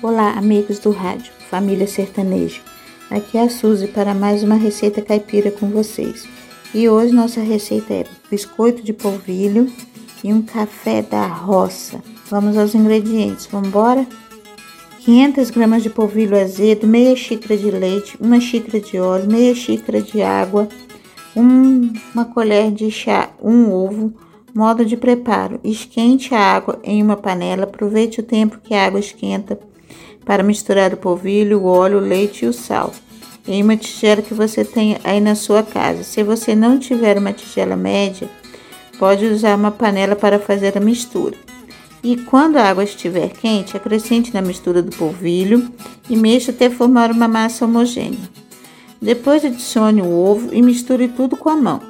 Olá, amigos do rádio, família sertaneja. Aqui é a Suzy para mais uma receita caipira com vocês. E hoje nossa receita é biscoito de polvilho e um café da roça. Vamos aos ingredientes, vamos embora? 500 gramas de polvilho azedo, meia xícara de leite, uma xícara de óleo, meia xícara de água, um, uma colher de chá, um ovo. Modo de preparo: esquente a água em uma panela, aproveite o tempo que a água esquenta para misturar o polvilho, o óleo, o leite e o sal em uma tigela que você tenha aí na sua casa. Se você não tiver uma tigela média, pode usar uma panela para fazer a mistura. E quando a água estiver quente, acrescente na mistura do polvilho e mexa até formar uma massa homogênea. Depois adicione o ovo e misture tudo com a mão.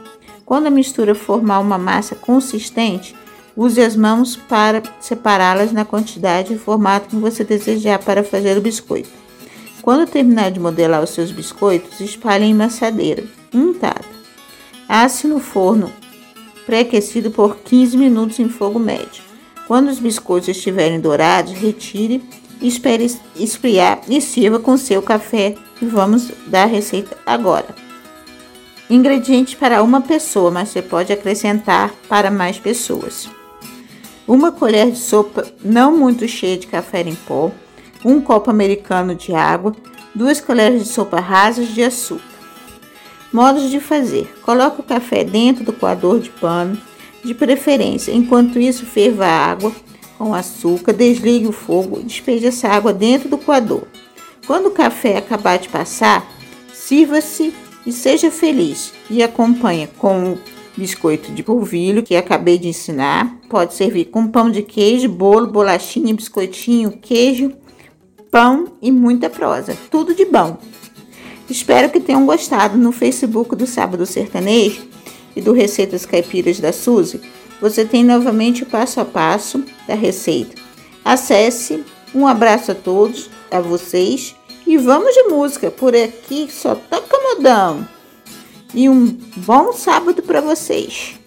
Quando a mistura formar uma massa consistente, Use as mãos para separá-las na quantidade e formato que você desejar para fazer o biscoito. Quando terminar de modelar os seus biscoitos, espalhe em uma assadeira untada. Asse no forno pré-aquecido por 15 minutos em fogo médio. Quando os biscoitos estiverem dourados, retire espere esfriar e sirva com seu café. E vamos dar a receita agora. Ingredientes para uma pessoa, mas você pode acrescentar para mais pessoas uma colher de sopa não muito cheia de café em pó, um copo americano de água, duas colheres de sopa rasas de açúcar. Modos de fazer: coloque o café dentro do coador de pano, de preferência. Enquanto isso, ferva a água com açúcar, desligue o fogo, despeje essa água dentro do coador. Quando o café acabar de passar, sirva-se e seja feliz e acompanhe com biscoito de polvilho que acabei de ensinar. Pode servir com pão de queijo, bolo, bolachinha, biscoitinho, queijo, pão e muita prosa. Tudo de bom. Espero que tenham gostado no Facebook do Sábado Sertanejo e do Receitas Caipiras da Suzy. Você tem novamente o passo a passo da receita. Acesse. Um abraço a todos, a vocês e vamos de música. Por aqui só toca modão e um bom sábado para vocês.